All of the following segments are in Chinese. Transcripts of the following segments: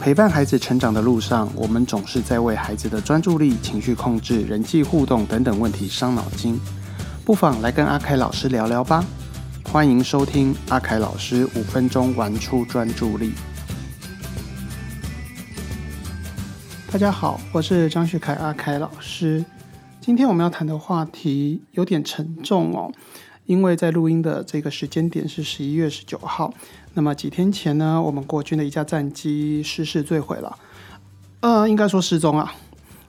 陪伴孩子成长的路上，我们总是在为孩子的专注力、情绪控制、人际互动等等问题伤脑筋。不妨来跟阿凯老师聊聊吧。欢迎收听阿凯老师五分钟玩出专注力。大家好，我是张旭凯阿凯老师。今天我们要谈的话题有点沉重哦，因为在录音的这个时间点是十一月十九号。那么几天前呢，我们国军的一架战机失事坠毁了，呃，应该说失踪啊。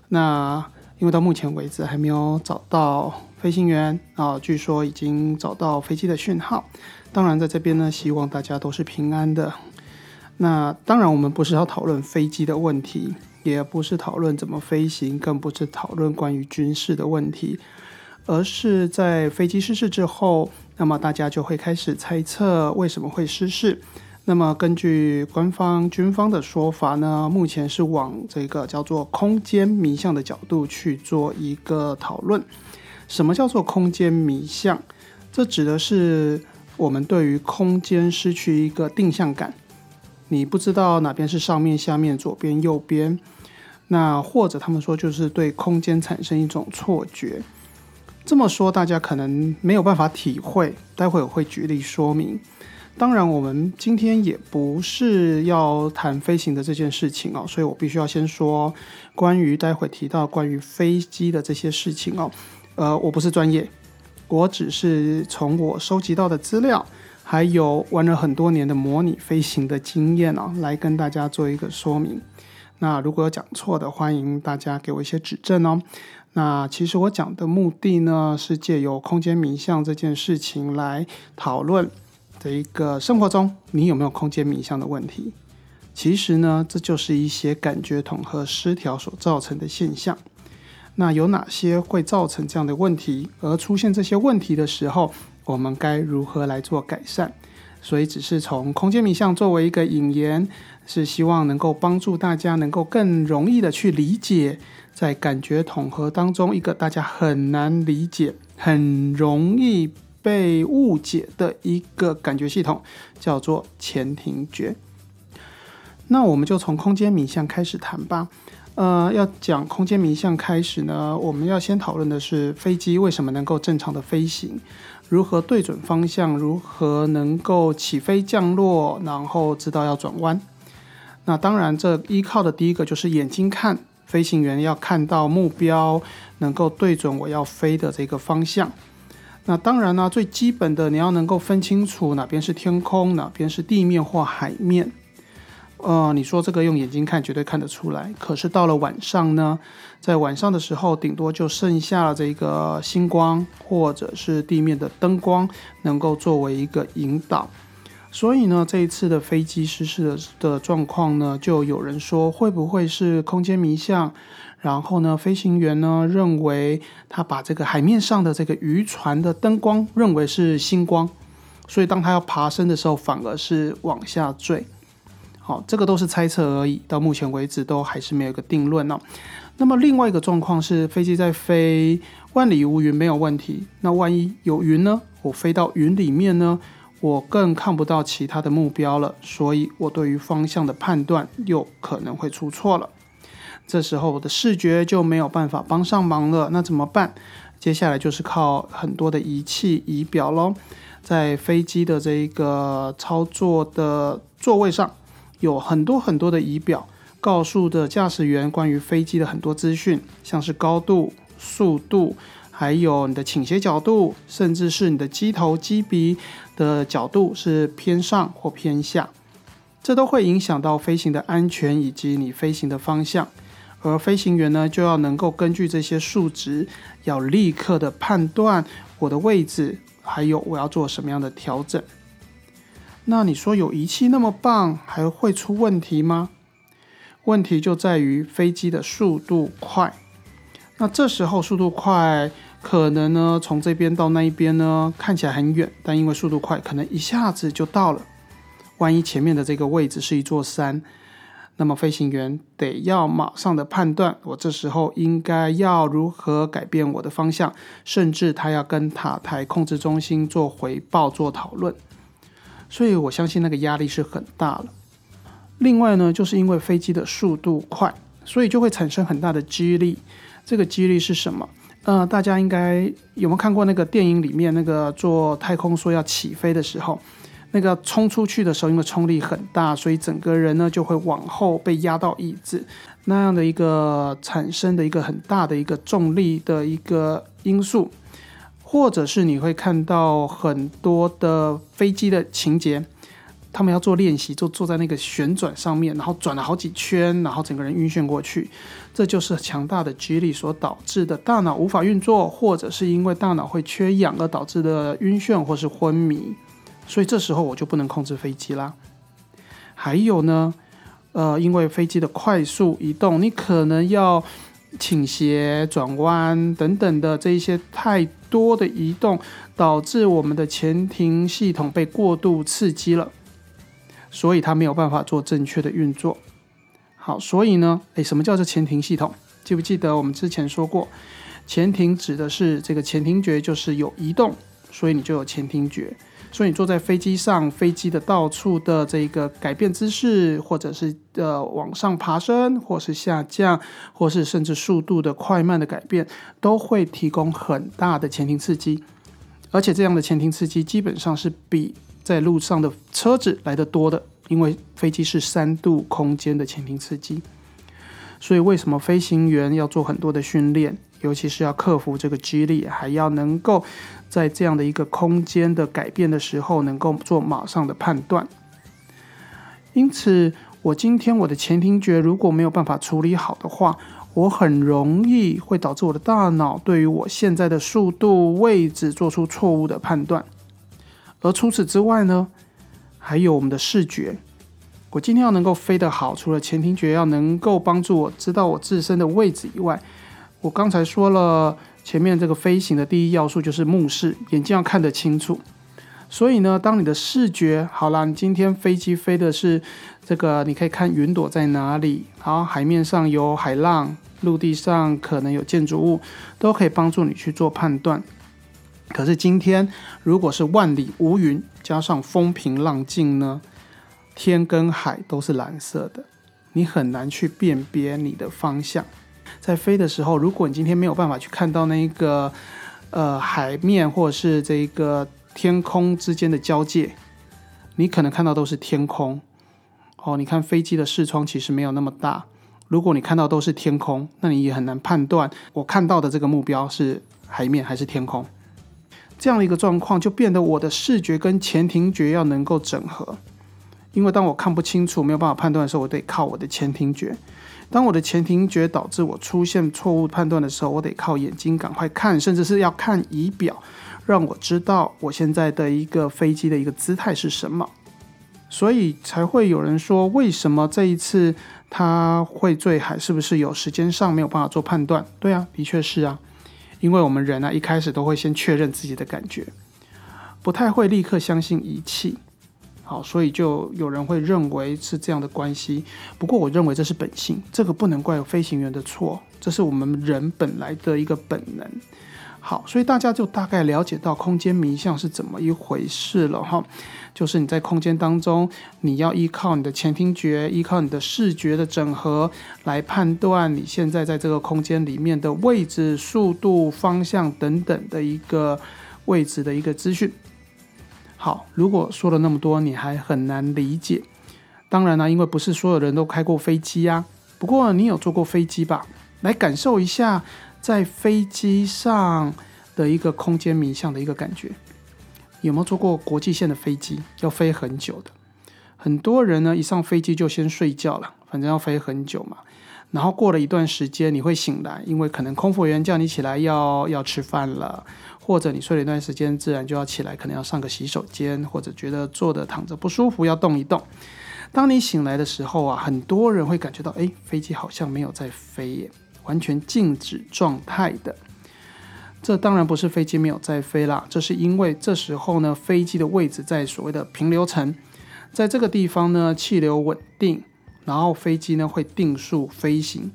那因为到目前为止还没有找到飞行员啊，据说已经找到飞机的讯号。当然，在这边呢，希望大家都是平安的。那当然，我们不是要讨论飞机的问题，也不是讨论怎么飞行，更不是讨论关于军事的问题。而是在飞机失事之后，那么大家就会开始猜测为什么会失事。那么根据官方军方的说法呢，目前是往这个叫做空间迷向的角度去做一个讨论。什么叫做空间迷向？这指的是我们对于空间失去一个定向感，你不知道哪边是上面、下面、左边、右边。那或者他们说就是对空间产生一种错觉。这么说，大家可能没有办法体会。待会我会举例说明。当然，我们今天也不是要谈飞行的这件事情哦，所以我必须要先说关于待会提到关于飞机的这些事情哦。呃，我不是专业，我只是从我收集到的资料，还有玩了很多年的模拟飞行的经验哦，来跟大家做一个说明。那如果有讲错的，欢迎大家给我一些指正哦。那其实我讲的目的呢，是借由空间迷向这件事情来讨论的一个生活中你有没有空间迷向的问题。其实呢，这就是一些感觉统合失调所造成的现象。那有哪些会造成这样的问题？而出现这些问题的时候，我们该如何来做改善？所以只是从空间迷向作为一个引言，是希望能够帮助大家能够更容易的去理解。在感觉统合当中，一个大家很难理解、很容易被误解的一个感觉系统，叫做前庭觉。那我们就从空间迷向开始谈吧。呃，要讲空间迷向开始呢，我们要先讨论的是飞机为什么能够正常的飞行，如何对准方向，如何能够起飞降落，然后知道要转弯。那当然，这依靠的第一个就是眼睛看。飞行员要看到目标，能够对准我要飞的这个方向。那当然呢，最基本的你要能够分清楚哪边是天空，哪边是地面或海面。呃，你说这个用眼睛看绝对看得出来，可是到了晚上呢，在晚上的时候，顶多就剩下了这个星光或者是地面的灯光，能够作为一个引导。所以呢，这一次的飞机失事的的状况呢，就有人说会不会是空间迷向？然后呢，飞行员呢认为他把这个海面上的这个渔船的灯光认为是星光，所以当他要爬升的时候，反而是往下坠。好，这个都是猜测而已，到目前为止都还是没有一个定论呢。那么另外一个状况是，飞机在飞，万里无云没有问题。那万一有云呢？我飞到云里面呢？我更看不到其他的目标了，所以我对于方向的判断又可能会出错了。这时候我的视觉就没有办法帮上忙了，那怎么办？接下来就是靠很多的仪器仪表喽。在飞机的这一个操作的座位上，有很多很多的仪表，告诉的驾驶员关于飞机的很多资讯，像是高度、速度。还有你的倾斜角度，甚至是你的机头、机鼻的角度是偏上或偏下，这都会影响到飞行的安全以及你飞行的方向。而飞行员呢，就要能够根据这些数值，要立刻的判断我的位置，还有我要做什么样的调整。那你说有仪器那么棒，还会出问题吗？问题就在于飞机的速度快。那这时候速度快。可能呢，从这边到那一边呢，看起来很远，但因为速度快，可能一下子就到了。万一前面的这个位置是一座山，那么飞行员得要马上的判断，我这时候应该要如何改变我的方向，甚至他要跟塔台控制中心做回报、做讨论。所以我相信那个压力是很大了。另外呢，就是因为飞机的速度快，所以就会产生很大的激励。这个激励是什么？呃，大家应该有没有看过那个电影里面那个做太空说要起飞的时候，那个冲出去的时候，因为冲力很大，所以整个人呢就会往后被压到椅子，那样的一个产生的一个很大的一个重力的一个因素，或者是你会看到很多的飞机的情节。他们要做练习，就坐在那个旋转上面，然后转了好几圈，然后整个人晕眩过去。这就是强大的激励所导致的大脑无法运作，或者是因为大脑会缺氧而导致的晕眩或是昏迷。所以这时候我就不能控制飞机啦。还有呢，呃，因为飞机的快速移动，你可能要倾斜、转弯等等的这一些太多的移动，导致我们的前庭系统被过度刺激了。所以它没有办法做正确的运作。好，所以呢，诶，什么叫做前庭系统？记不记得我们之前说过，前庭指的是这个前庭觉，就是有移动，所以你就有前庭觉。所以你坐在飞机上，飞机的到处的这个改变姿势，或者是呃往上爬升，或是下降，或是甚至速度的快慢的改变，都会提供很大的前庭刺激。而且这样的前庭刺激基本上是比在路上的车子来的多的，因为飞机是三度空间的前庭刺激，所以为什么飞行员要做很多的训练，尤其是要克服这个激励，还要能够在这样的一个空间的改变的时候，能够做马上的判断。因此，我今天我的前庭觉如果没有办法处理好的话，我很容易会导致我的大脑对于我现在的速度、位置做出错误的判断。而除此之外呢，还有我们的视觉。我今天要能够飞得好，除了前庭觉要能够帮助我知道我自身的位置以外，我刚才说了，前面这个飞行的第一要素就是目视，眼睛要看得清楚。所以呢，当你的视觉好了，你今天飞机飞的是这个，你可以看云朵在哪里，然后海面上有海浪，陆地上可能有建筑物，都可以帮助你去做判断。可是今天，如果是万里无云，加上风平浪静呢？天跟海都是蓝色的，你很难去辨别你的方向。在飞的时候，如果你今天没有办法去看到那一个呃海面或者是这个天空之间的交界，你可能看到都是天空。哦，你看飞机的视窗其实没有那么大。如果你看到都是天空，那你也很难判断我看到的这个目标是海面还是天空。这样的一个状况，就变得我的视觉跟前庭觉要能够整合。因为当我看不清楚、没有办法判断的时候，我得靠我的前庭觉；当我的前庭觉导致我出现错误判断的时候，我得靠眼睛赶快看，甚至是要看仪表，让我知道我现在的一个飞机的一个姿态是什么。所以才会有人说，为什么这一次他会坠海？是不是有时间上没有办法做判断？对啊，的确是啊。因为我们人呢，一开始都会先确认自己的感觉，不太会立刻相信仪器。好，所以就有人会认为是这样的关系。不过，我认为这是本性，这个不能怪飞行员的错，这是我们人本来的一个本能。好，所以大家就大概了解到空间迷相是怎么一回事了哈。就是你在空间当中，你要依靠你的前听觉，依靠你的视觉的整合来判断你现在在这个空间里面的位置、速度、方向等等的一个位置的一个资讯。好，如果说了那么多你还很难理解，当然呢，因为不是所有人都开过飞机呀。不过你有坐过飞机吧？来感受一下。在飞机上的一个空间迷向的一个感觉，有没有坐过国际线的飞机？要飞很久的，很多人呢一上飞机就先睡觉了，反正要飞很久嘛。然后过了一段时间，你会醒来，因为可能空服员叫你起来要要吃饭了，或者你睡了一段时间，自然就要起来，可能要上个洗手间，或者觉得坐着躺着不舒服，要动一动。当你醒来的时候啊，很多人会感觉到，哎，飞机好像没有在飞耶。完全静止状态的，这当然不是飞机没有在飞啦，这是因为这时候呢，飞机的位置在所谓的平流层，在这个地方呢，气流稳定，然后飞机呢会定速飞行，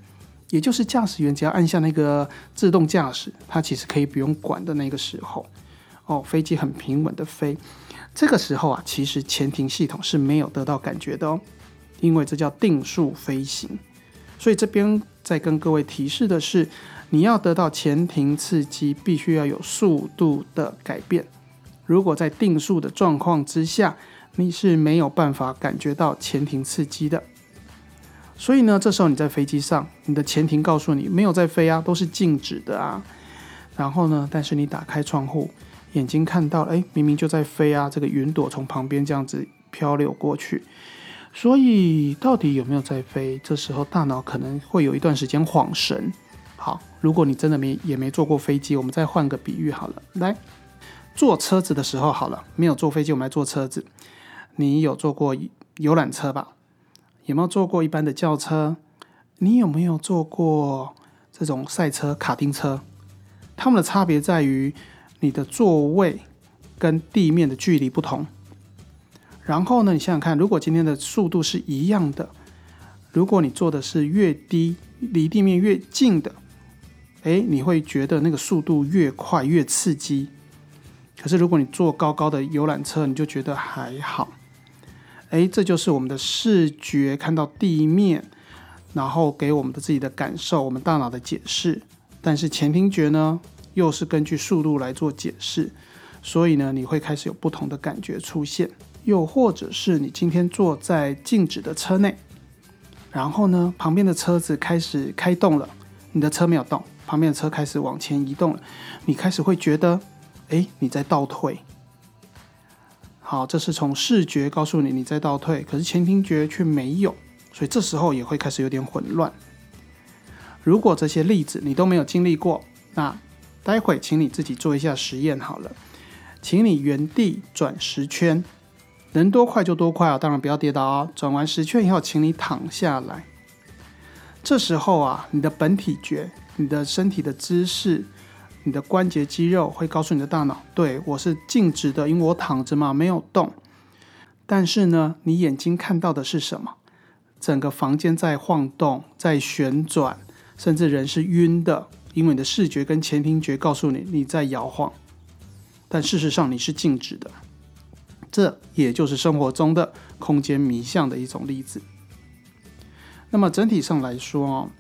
也就是驾驶员只要按下那个自动驾驶，它其实可以不用管的那个时候，哦，飞机很平稳的飞，这个时候啊，其实前庭系统是没有得到感觉的哦。因为这叫定速飞行。所以这边在跟各位提示的是，你要得到前庭刺激，必须要有速度的改变。如果在定速的状况之下，你是没有办法感觉到前庭刺激的。所以呢，这时候你在飞机上，你的前庭告诉你没有在飞啊，都是静止的啊。然后呢，但是你打开窗户，眼睛看到，哎，明明就在飞啊，这个云朵从旁边这样子漂流过去。所以到底有没有在飞？这时候大脑可能会有一段时间晃神。如果你真的没也没坐过飞机，我们再换个比喻好了，来坐车子的时候好了，没有坐飞机，我们来坐车子。你有坐过游览车吧？有没有坐过一般的轿车？你有没有坐过这种赛车、卡丁车？它们的差别在于你的座位跟地面的距离不同。然后呢，你想想看，如果今天的速度是一样的，如果你坐的是越低、离地面越近的，诶，你会觉得那个速度越快越刺激。可是如果你坐高高的游览车，你就觉得还好。哎，这就是我们的视觉看到地面，然后给我们的自己的感受，我们大脑的解释。但是前听觉呢，又是根据速度来做解释，所以呢，你会开始有不同的感觉出现。又或者是你今天坐在静止的车内，然后呢，旁边的车子开始开动了，你的车没有动，旁边的车开始往前移动了，你开始会觉得，哎，你在倒退。好，这是从视觉告诉你你在倒退，可是前庭觉却没有，所以这时候也会开始有点混乱。如果这些例子你都没有经历过，那待会请你自己做一下实验好了，请你原地转十圈，能多快就多快啊，当然不要跌倒啊。转完十圈以后，请你躺下来。这时候啊，你的本体觉，你的身体的姿势。你的关节肌肉会告诉你的大脑，对我是静止的，因为我躺着嘛，没有动。但是呢，你眼睛看到的是什么？整个房间在晃动，在旋转，甚至人是晕的，因为你的视觉跟前庭觉告诉你你在摇晃。但事实上你是静止的，这也就是生活中的空间迷象的一种例子。那么整体上来说哦，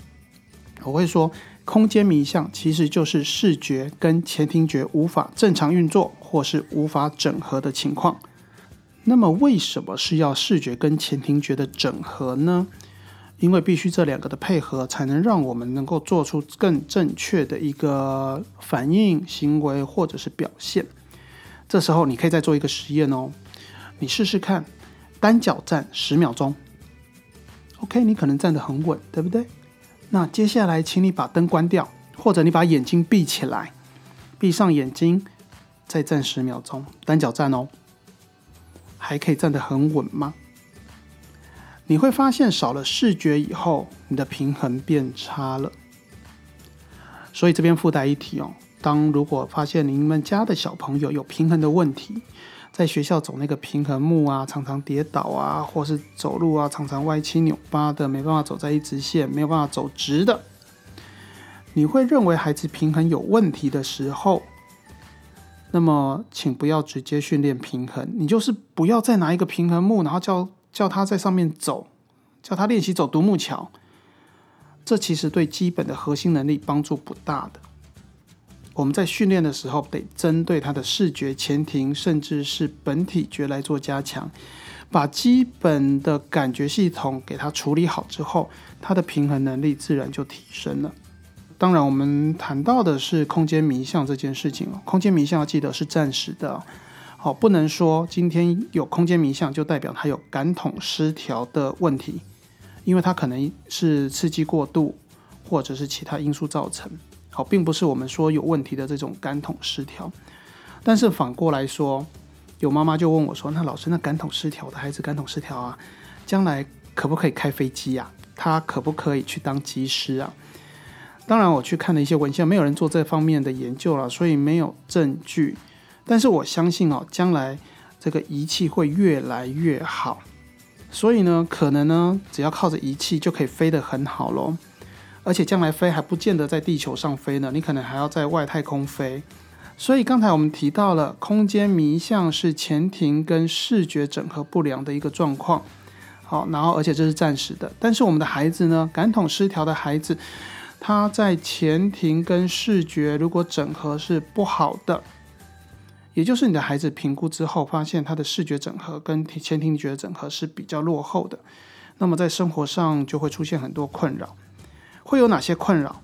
我会说。空间迷象其实就是视觉跟前庭觉无法正常运作，或是无法整合的情况。那么，为什么是要视觉跟前庭觉的整合呢？因为必须这两个的配合，才能让我们能够做出更正确的一个反应、行为或者是表现。这时候，你可以再做一个实验哦，你试试看，单脚站十秒钟。OK，你可能站得很稳，对不对？那接下来，请你把灯关掉，或者你把眼睛闭起来，闭上眼睛，再站十秒钟，单脚站哦，还可以站得很稳吗？你会发现少了视觉以后，你的平衡变差了。所以这边附带一提哦，当如果发现您们家的小朋友有平衡的问题。在学校走那个平衡木啊，常常跌倒啊，或是走路啊，常常歪七扭八的，没办法走在一直线，没有办法走直的。你会认为孩子平衡有问题的时候，那么请不要直接训练平衡，你就是不要再拿一个平衡木，然后叫叫他在上面走，叫他练习走独木桥。这其实对基本的核心能力帮助不大的。我们在训练的时候，得针对他的视觉前庭，甚至是本体觉来做加强，把基本的感觉系统给他处理好之后，他的平衡能力自然就提升了。当然，我们谈到的是空间迷象这件事情哦。空间迷象要记得是暂时的，好，不能说今天有空间迷象就代表他有感统失调的问题，因为他可能是刺激过度，或者是其他因素造成。好，并不是我们说有问题的这种感统失调，但是反过来说，有妈妈就问我说：“那老师，那感统失调的孩子，感统失调啊，将来可不可以开飞机呀？他可不可以去当机师啊？”当然，我去看了一些文献，没有人做这方面的研究了，所以没有证据。但是我相信哦，将来这个仪器会越来越好，所以呢，可能呢，只要靠着仪器就可以飞得很好喽。而且将来飞还不见得在地球上飞呢，你可能还要在外太空飞。所以刚才我们提到了空间迷向是前庭跟视觉整合不良的一个状况。好，然后而且这是暂时的。但是我们的孩子呢，感统失调的孩子，他在前庭跟视觉如果整合是不好的，也就是你的孩子评估之后发现他的视觉整合跟前庭觉的整合是比较落后的，那么在生活上就会出现很多困扰。会有哪些困扰？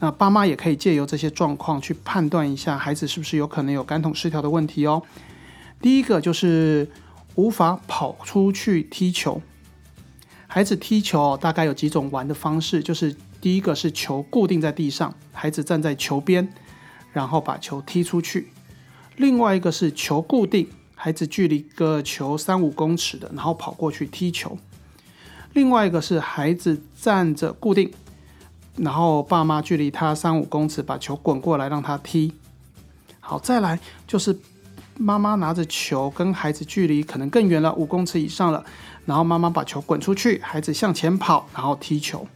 那爸妈也可以借由这些状况去判断一下孩子是不是有可能有感统失调的问题哦。第一个就是无法跑出去踢球。孩子踢球大概有几种玩的方式，就是第一个是球固定在地上，孩子站在球边，然后把球踢出去；另外一个是球固定，孩子距离个球三五公尺的，然后跑过去踢球；另外一个是孩子站着固定，然后爸妈距离他三五公尺把球滚过来让他踢。好，再来就是妈妈拿着球跟孩子距离可能更远了，五公尺以上了。然后妈妈把球滚出去，孩子向前跑，然后踢球。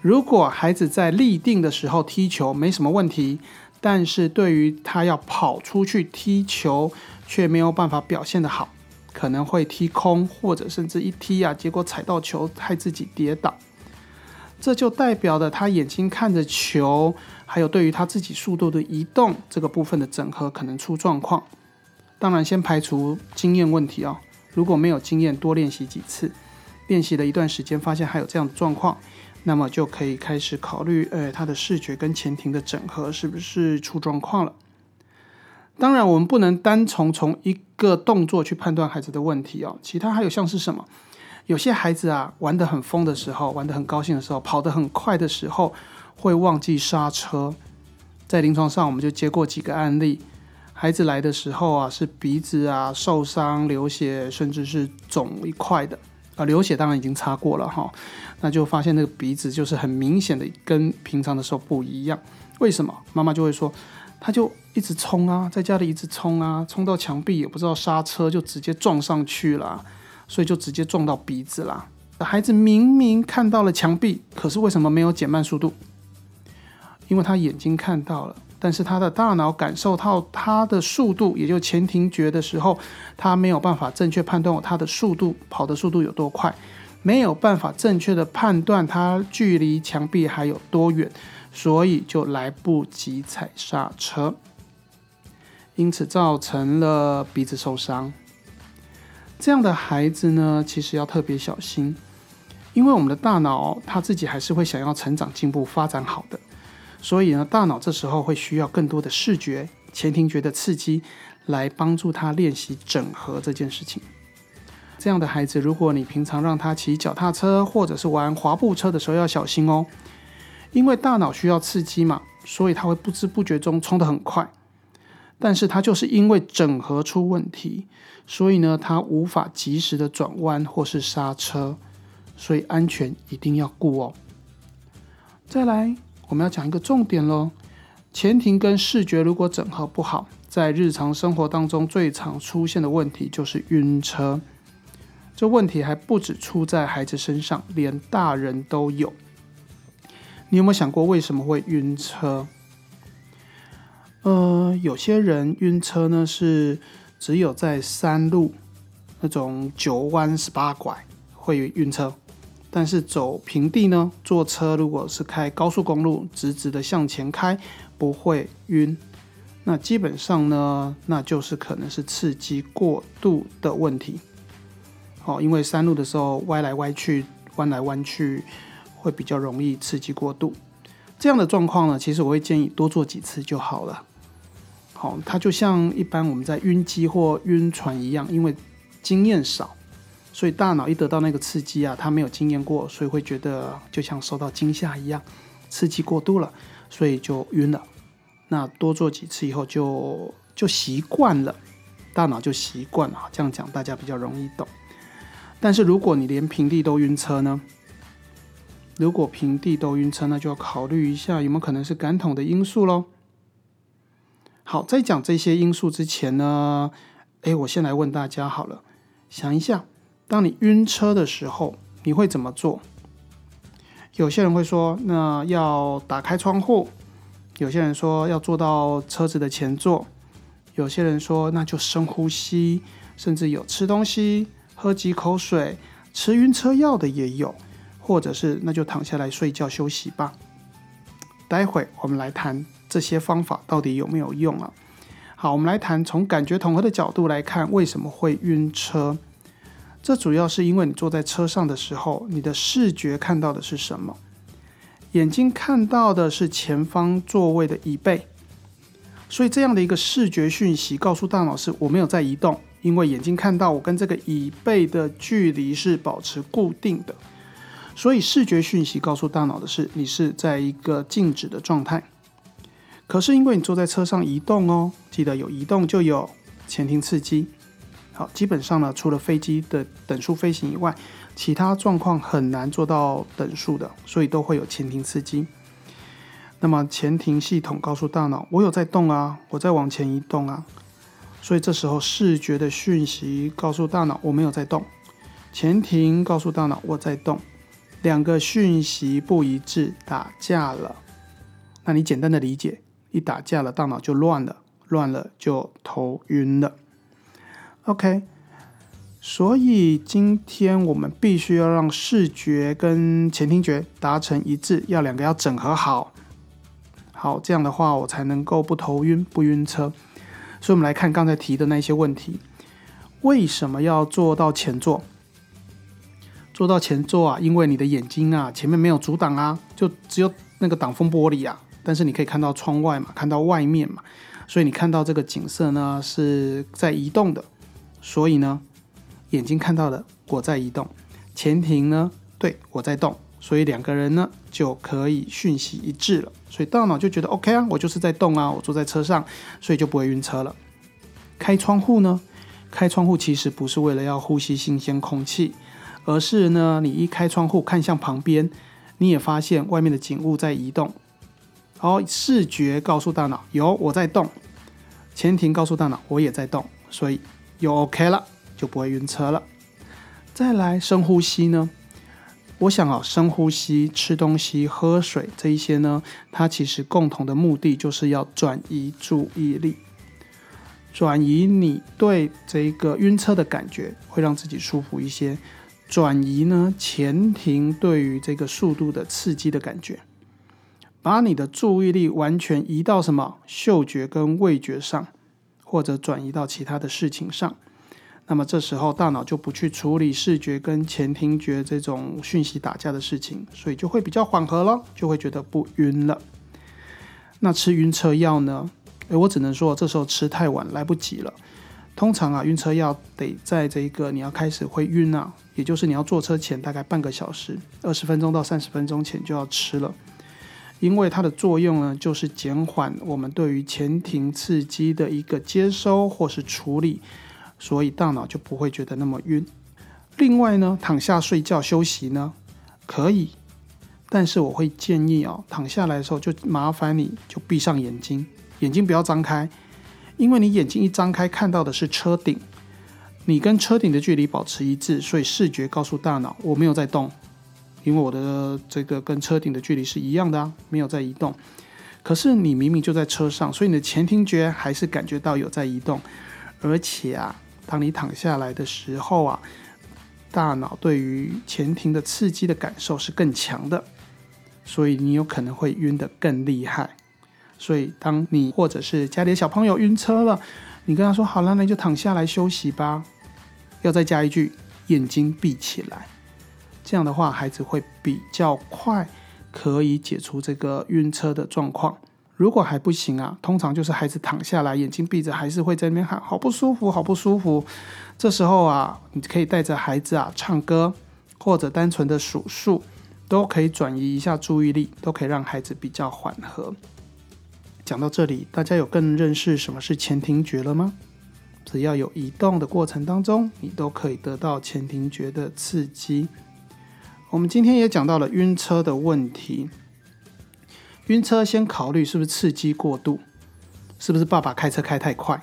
如果孩子在立定的时候踢球没什么问题，但是对于他要跑出去踢球却没有办法表现的好，可能会踢空，或者甚至一踢啊，结果踩到球害自己跌倒，这就代表了他眼睛看着球，还有对于他自己速度的移动这个部分的整合可能出状况。当然，先排除经验问题啊。如果没有经验，多练习几次，练习了一段时间，发现还有这样的状况，那么就可以开始考虑，呃，他的视觉跟前庭的整合是不是出状况了？当然，我们不能单从从一个动作去判断孩子的问题哦。其他还有像是什么？有些孩子啊，玩得很疯的时候，玩得很高兴的时候，跑得很快的时候，会忘记刹车。在临床上，我们就接过几个案例。孩子来的时候啊，是鼻子啊受伤、流血，甚至是肿一块的啊。流血当然已经擦过了哈，那就发现那个鼻子就是很明显的跟平常的时候不一样。为什么？妈妈就会说，他就一直冲啊，在家里一直冲啊，冲到墙壁也不知道刹车，就直接撞上去了，所以就直接撞到鼻子啦。孩子明明看到了墙壁，可是为什么没有减慢速度？因为他眼睛看到了。但是他的大脑感受到他的速度，也就前庭觉的时候，他没有办法正确判断他的速度跑的速度有多快，没有办法正确的判断他距离墙壁还有多远，所以就来不及踩刹车，因此造成了鼻子受伤。这样的孩子呢，其实要特别小心，因为我们的大脑他自己还是会想要成长、进步、发展好的。所以呢，大脑这时候会需要更多的视觉、前庭觉的刺激，来帮助他练习整合这件事情。这样的孩子，如果你平常让他骑脚踏车或者是玩滑步车的时候，要小心哦，因为大脑需要刺激嘛，所以他会不知不觉中冲得很快。但是它就是因为整合出问题，所以呢，它无法及时的转弯或是刹车，所以安全一定要顾哦。再来。我们要讲一个重点喽，前庭跟视觉如果整合不好，在日常生活当中最常出现的问题就是晕车。这问题还不止出在孩子身上，连大人都有。你有没有想过为什么会晕车？呃，有些人晕车呢是只有在山路那种九弯十八拐会晕车。但是走平地呢，坐车如果是开高速公路，直直的向前开，不会晕。那基本上呢，那就是可能是刺激过度的问题。好，因为山路的时候歪来歪去，弯来弯去，会比较容易刺激过度。这样的状况呢，其实我会建议多做几次就好了。好，它就像一般我们在晕机或晕船一样，因为经验少。所以大脑一得到那个刺激啊，它没有经验过，所以会觉得就像受到惊吓一样，刺激过度了，所以就晕了。那多做几次以后就就习惯了，大脑就习惯了。这样讲大家比较容易懂。但是如果你连平地都晕车呢？如果平地都晕车，那就要考虑一下有没有可能是感统的因素喽。好，在讲这些因素之前呢，诶，我先来问大家好了，想一下。当你晕车的时候，你会怎么做？有些人会说，那要打开窗户；有些人说要坐到车子的前座；有些人说那就深呼吸，甚至有吃东西喝几口水，吃晕车药的也有，或者是那就躺下来睡觉休息吧。待会我们来谈这些方法到底有没有用啊？好，我们来谈从感觉统合的角度来看，为什么会晕车？这主要是因为你坐在车上的时候，你的视觉看到的是什么？眼睛看到的是前方座位的椅背，所以这样的一个视觉讯息告诉大脑是我没有在移动。因为眼睛看到我跟这个椅背的距离是保持固定的，所以视觉讯息告诉大脑的是你是在一个静止的状态。可是因为你坐在车上移动哦，记得有移动就有前庭刺激。好，基本上呢，除了飞机的等速飞行以外，其他状况很难做到等速的，所以都会有前庭刺激。那么前庭系统告诉大脑，我有在动啊，我在往前移动啊。所以这时候视觉的讯息告诉大脑我没有在动，前庭告诉大脑我在动，两个讯息不一致，打架了。那你简单的理解，一打架了，大脑就乱了，乱了就头晕了。OK，所以今天我们必须要让视觉跟前听觉达成一致，要两个要整合好，好这样的话我才能够不头晕不晕车。所以，我们来看刚才提的那些问题：为什么要做到前座？坐到前座啊，因为你的眼睛啊，前面没有阻挡啊，就只有那个挡风玻璃啊。但是你可以看到窗外嘛，看到外面嘛，所以你看到这个景色呢是在移动的。所以呢，眼睛看到的我在移动，前庭呢对我在动，所以两个人呢就可以讯息一致了。所以大脑就觉得 OK 啊，我就是在动啊，我坐在车上，所以就不会晕车了。开窗户呢？开窗户其实不是为了要呼吸新鲜空气，而是呢，你一开窗户看向旁边，你也发现外面的景物在移动。好，视觉告诉大脑有我在动，前庭告诉大脑我也在动，所以又 OK 了，就不会晕车了。再来深呼吸呢？我想啊，深呼吸、吃东西、喝水这一些呢，它其实共同的目的就是要转移注意力，转移你对这个晕车的感觉，会让自己舒服一些。转移呢，前庭对于这个速度的刺激的感觉，把你的注意力完全移到什么嗅觉跟味觉上，或者转移到其他的事情上。那么这时候大脑就不去处理视觉跟前庭觉这种讯息打架的事情，所以就会比较缓和了，就会觉得不晕了。那吃晕车药呢？诶，我只能说这时候吃太晚，来不及了。通常啊，晕车药得在这一个你要开始会晕啊，也就是你要坐车前大概半个小时、二十分钟到三十分钟前就要吃了，因为它的作用呢，就是减缓我们对于前庭刺激的一个接收或是处理。所以大脑就不会觉得那么晕。另外呢，躺下睡觉休息呢，可以，但是我会建议哦，躺下来的时候就麻烦你就闭上眼睛，眼睛不要张开，因为你眼睛一张开看到的是车顶，你跟车顶的距离保持一致，所以视觉告诉大脑我没有在动，因为我的这个跟车顶的距离是一样的啊，没有在移动。可是你明明就在车上，所以你的前庭觉还是感觉到有在移动，而且啊。当你躺下来的时候啊，大脑对于前庭的刺激的感受是更强的，所以你有可能会晕得更厉害。所以当你或者是家里的小朋友晕车了，你跟他说好了，那就躺下来休息吧。要再加一句，眼睛闭起来。这样的话，孩子会比较快可以解除这个晕车的状况。如果还不行啊，通常就是孩子躺下来，眼睛闭着，还是会在那边喊“好不舒服，好不舒服”。这时候啊，你可以带着孩子啊唱歌，或者单纯的数数，都可以转移一下注意力，都可以让孩子比较缓和。讲到这里，大家有更认识什么是前庭觉了吗？只要有移动的过程当中，你都可以得到前庭觉的刺激。我们今天也讲到了晕车的问题。晕车先考虑是不是刺激过度，是不是爸爸开车开太快？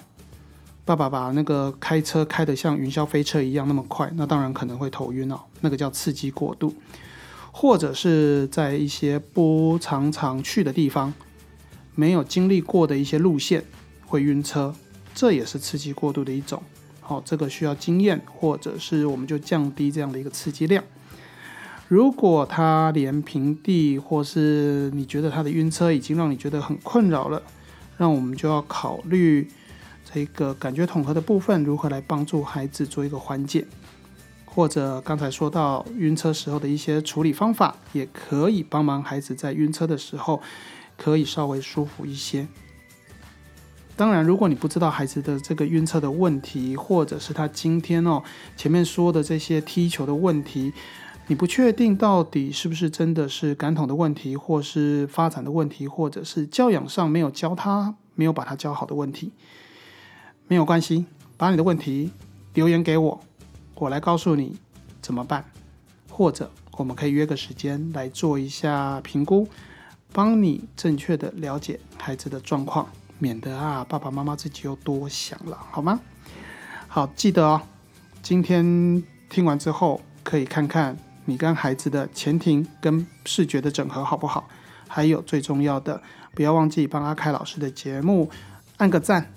爸爸把那个开车开得像云霄飞车一样那么快，那当然可能会头晕哦，那个叫刺激过度。或者是在一些不常常去的地方，没有经历过的一些路线会晕车，这也是刺激过度的一种哦，这个需要经验，或者是我们就降低这样的一个刺激量。如果他连平地，或是你觉得他的晕车已经让你觉得很困扰了，那我们就要考虑这个感觉统合的部分如何来帮助孩子做一个缓解，或者刚才说到晕车时候的一些处理方法，也可以帮忙孩子在晕车的时候可以稍微舒服一些。当然，如果你不知道孩子的这个晕车的问题，或者是他今天哦前面说的这些踢球的问题。你不确定到底是不是真的是感统的问题，或是发展的问题，或者是教养上没有教他，没有把他教好的问题，没有关系，把你的问题留言给我，我来告诉你怎么办，或者我们可以约个时间来做一下评估，帮你正确的了解孩子的状况，免得啊爸爸妈妈自己又多想了，好吗？好，记得哦，今天听完之后可以看看。你跟孩子的前庭跟视觉的整合好不好？还有最重要的，不要忘记帮阿凯老师的节目按个赞，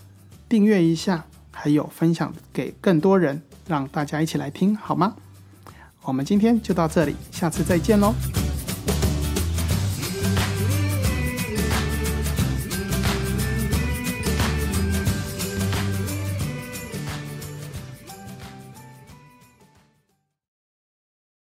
订阅一下，还有分享给更多人，让大家一起来听好吗？我们今天就到这里，下次再见喽。